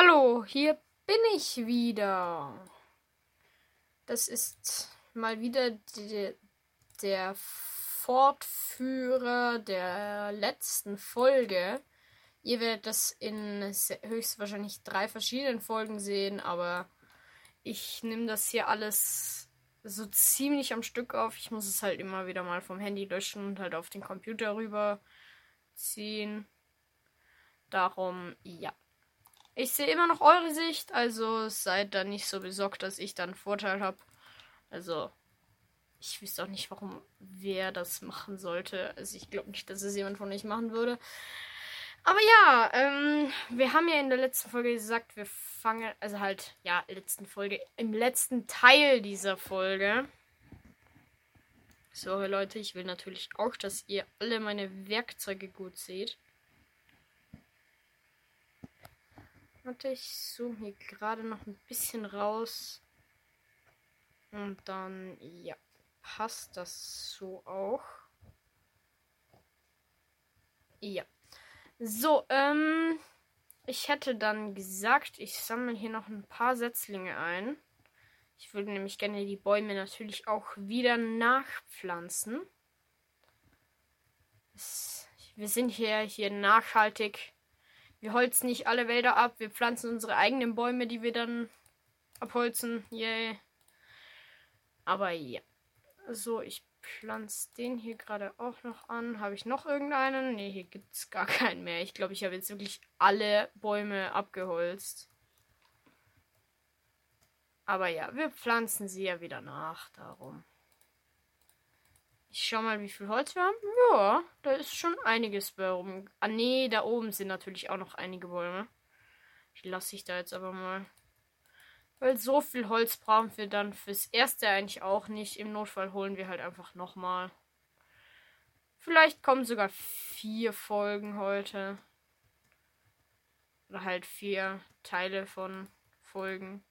Hallo, hier bin ich wieder. Das ist mal wieder die, der Fortführer der letzten Folge. Ihr werdet das in höchstwahrscheinlich drei verschiedenen Folgen sehen, aber ich nehme das hier alles so ziemlich am Stück auf. Ich muss es halt immer wieder mal vom Handy löschen und halt auf den Computer rüberziehen. Darum, ja. Ich sehe immer noch eure Sicht, also seid da nicht so besorgt, dass ich dann Vorteil habe. Also, ich wüsste auch nicht, warum wer das machen sollte. Also, ich glaube nicht, dass es jemand von euch machen würde. Aber ja, ähm, wir haben ja in der letzten Folge gesagt, wir fangen, also halt, ja, letzten Folge, im letzten Teil dieser Folge. Sorry Leute, ich will natürlich auch, dass ihr alle meine Werkzeuge gut seht. Warte, ich zoome hier gerade noch ein bisschen raus. Und dann, ja, passt das so auch. Ja. So, ähm, ich hätte dann gesagt, ich sammle hier noch ein paar Setzlinge ein. Ich würde nämlich gerne die Bäume natürlich auch wieder nachpflanzen. Wir sind hier, hier nachhaltig wir holzen nicht alle Wälder ab. Wir pflanzen unsere eigenen Bäume, die wir dann abholzen. Yay. Aber ja. So, ich pflanze den hier gerade auch noch an. Habe ich noch irgendeinen? Ne, hier gibt es gar keinen mehr. Ich glaube, ich habe jetzt wirklich alle Bäume abgeholzt. Aber ja, wir pflanzen sie ja wieder nach. Darum. Ich schau mal, wie viel Holz wir haben. Ja, da ist schon einiges bei oben. Ah, nee, da oben sind natürlich auch noch einige Bäume. Die lasse ich da jetzt aber mal. Weil so viel Holz brauchen wir dann fürs erste eigentlich auch nicht. Im Notfall holen wir halt einfach nochmal. Vielleicht kommen sogar vier Folgen heute. Oder halt vier Teile von Folgen.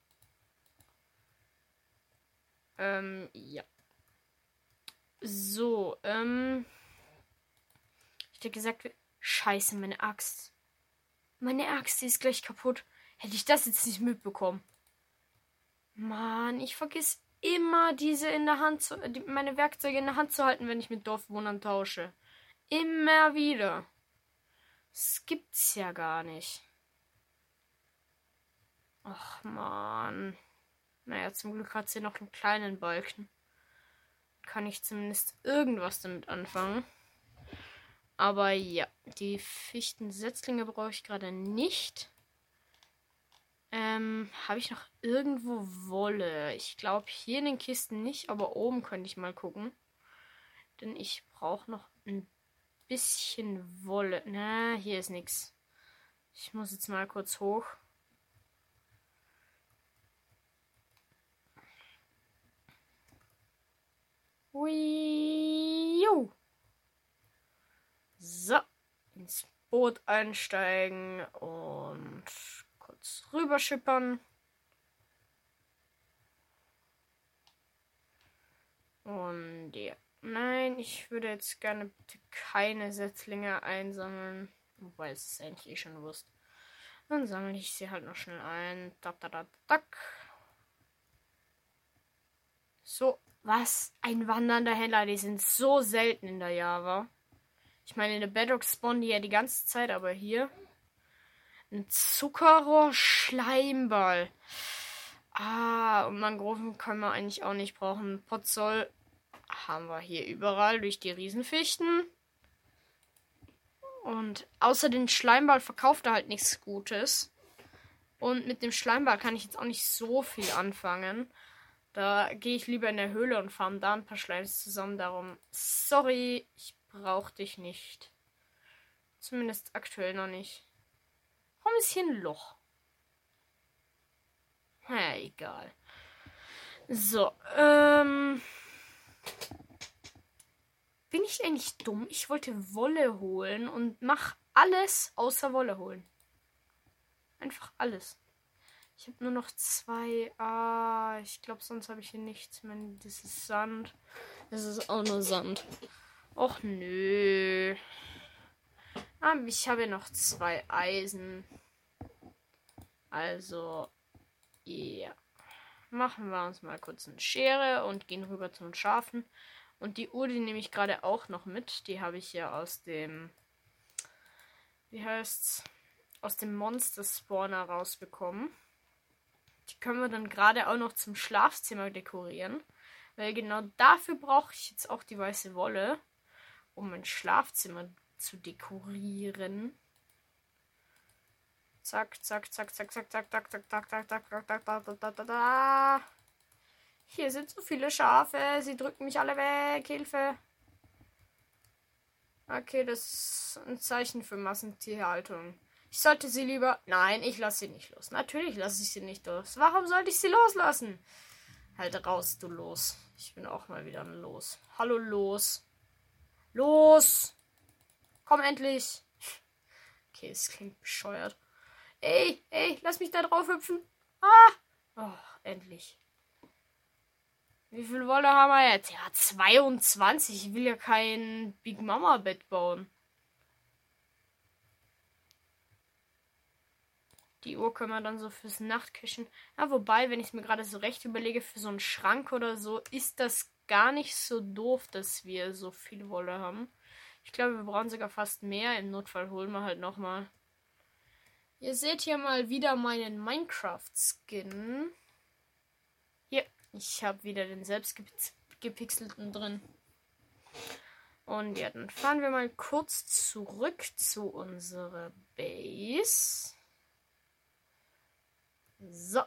Ähm, ja. So, ähm. Ich hätte gesagt, scheiße, meine Axt. Meine Axt, die ist gleich kaputt. Hätte ich das jetzt nicht mitbekommen. Mann, ich vergiss immer diese in der Hand zu, die, meine Werkzeuge in der Hand zu halten, wenn ich mit Dorfwohnern tausche. Immer wieder. Das gibt's ja gar nicht. Ach man. Naja, zum Glück hat sie noch einen kleinen Balken kann ich zumindest irgendwas damit anfangen. Aber ja, die Fichtensetzlinge brauche ich gerade nicht. Ähm, habe ich noch irgendwo Wolle? Ich glaube hier in den Kisten nicht, aber oben könnte ich mal gucken. Denn ich brauche noch ein bisschen Wolle. Na, hier ist nichts. Ich muss jetzt mal kurz hoch. Hui, so, ins Boot einsteigen und kurz rüberschippern. Und ja. Nein, ich würde jetzt gerne bitte keine Setzlinge einsammeln. Wobei es ist eigentlich eh schon Wurst. Dann sammle ich sie halt noch schnell ein. Da, da, da, da. So, was? Ein wandernder Händler. Die sind so selten in der Java. Ich meine, in der Bedrock spawnen die ja die ganze Zeit, aber hier. Ein Zuckerrohr-Schleimball. Ah, und Mangroven können wir eigentlich auch nicht brauchen. Potzoll haben wir hier überall durch die Riesenfichten. Und außer den Schleimball verkauft er halt nichts Gutes. Und mit dem Schleimball kann ich jetzt auch nicht so viel anfangen. Da gehe ich lieber in der Höhle und farm da ein paar Schleims zusammen. Darum, sorry, ich brauche dich nicht. Zumindest aktuell noch nicht. Warum ist hier ein Loch? Na, egal. So, ähm. Bin ich eigentlich dumm? Ich wollte Wolle holen und mach alles außer Wolle holen. Einfach alles. Ich habe nur noch zwei. Ah, ich glaube, sonst habe ich hier nichts mehr. Das ist Sand. Das ist auch nur Sand. Och nö. Ah, ich habe noch zwei Eisen. Also, ja. Machen wir uns mal kurz eine Schere und gehen rüber zu den Schafen. Und die Uhr, die nehme ich gerade auch noch mit. Die habe ich ja aus dem. Wie heißt's? Aus dem Monster-Spawner rausbekommen. Die können wir dann gerade auch noch zum Schlafzimmer dekorieren. Weil genau dafür brauche ich jetzt auch die weiße Wolle, um mein Schlafzimmer zu dekorieren. Zack, zack, zack, zack, zack, zack, zack, zack, zack, zack, zack, zack, zack, zack, zack, zack, zack. Hier sind so viele Schafe. Sie drücken mich alle weg. Hilfe. Okay, das ist ein Zeichen für Massentierhaltung. Ich sollte sie lieber. Nein, ich lasse sie nicht los. Natürlich lasse ich sie nicht los. Warum sollte ich sie loslassen? Halt raus, du los. Ich bin auch mal wieder Los. Hallo, Los. Los! Komm endlich! Okay, es klingt bescheuert. Ey, ey, lass mich da drauf hüpfen. Ah! Oh, endlich. Wie viel Wolle haben wir jetzt? Ja, 22. Ich will ja kein Big Mama Bett bauen. Die Uhr können wir dann so fürs Nachtkästchen. Ja, wobei, wenn ich es mir gerade so recht überlege, für so einen Schrank oder so, ist das gar nicht so doof, dass wir so viel Wolle haben. Ich glaube, wir brauchen sogar fast mehr. Im Notfall holen wir halt nochmal. Ihr seht hier mal wieder meinen Minecraft-Skin. Hier, ich habe wieder den selbst gepixelten drin. Und ja, dann fahren wir mal kurz zurück zu unserer Base. So.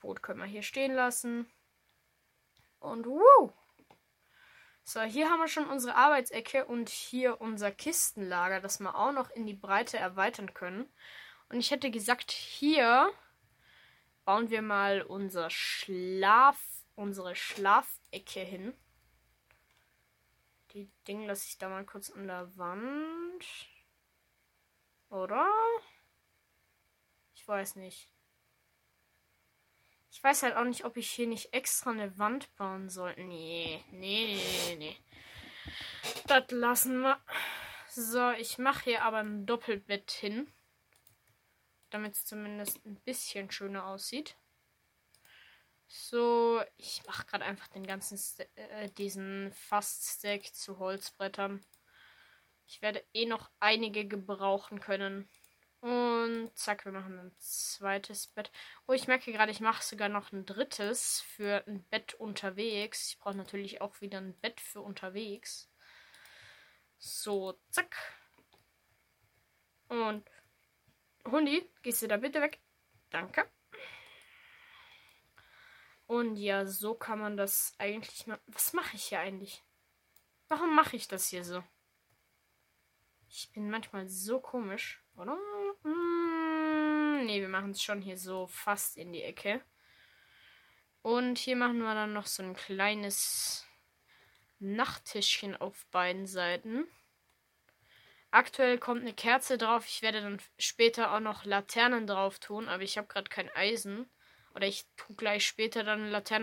Boot können wir hier stehen lassen. Und wuh! So, hier haben wir schon unsere Arbeitsecke und hier unser Kistenlager, das wir auch noch in die Breite erweitern können. Und ich hätte gesagt, hier bauen wir mal unser Schlaf, unsere Schlafecke hin. Die Dinge lasse ich da mal kurz an der Wand. Oder? Ich weiß nicht. Ich weiß halt auch nicht, ob ich hier nicht extra eine Wand bauen soll. Nee, nee, nee, nee. Das lassen wir. So, ich mache hier aber ein Doppelbett hin. Damit es zumindest ein bisschen schöner aussieht. So, ich mache gerade einfach den ganzen St äh, diesen Fast-Stack zu Holzbrettern. Ich werde eh noch einige gebrauchen können. Und zack, wir machen ein zweites Bett. Oh, ich merke gerade, ich mache sogar noch ein drittes für ein Bett unterwegs. Ich brauche natürlich auch wieder ein Bett für unterwegs. So, zack. Und Hundi, gehst du da bitte weg? Danke. Und ja, so kann man das eigentlich. Was mache ich hier eigentlich? Warum mache ich das hier so? Ich bin manchmal so komisch, oder? Hm, ne, wir machen es schon hier so fast in die Ecke. Und hier machen wir dann noch so ein kleines Nachttischchen auf beiden Seiten. Aktuell kommt eine Kerze drauf. Ich werde dann später auch noch Laternen drauf tun, aber ich habe gerade kein Eisen. Oder ich tue gleich später dann Laternen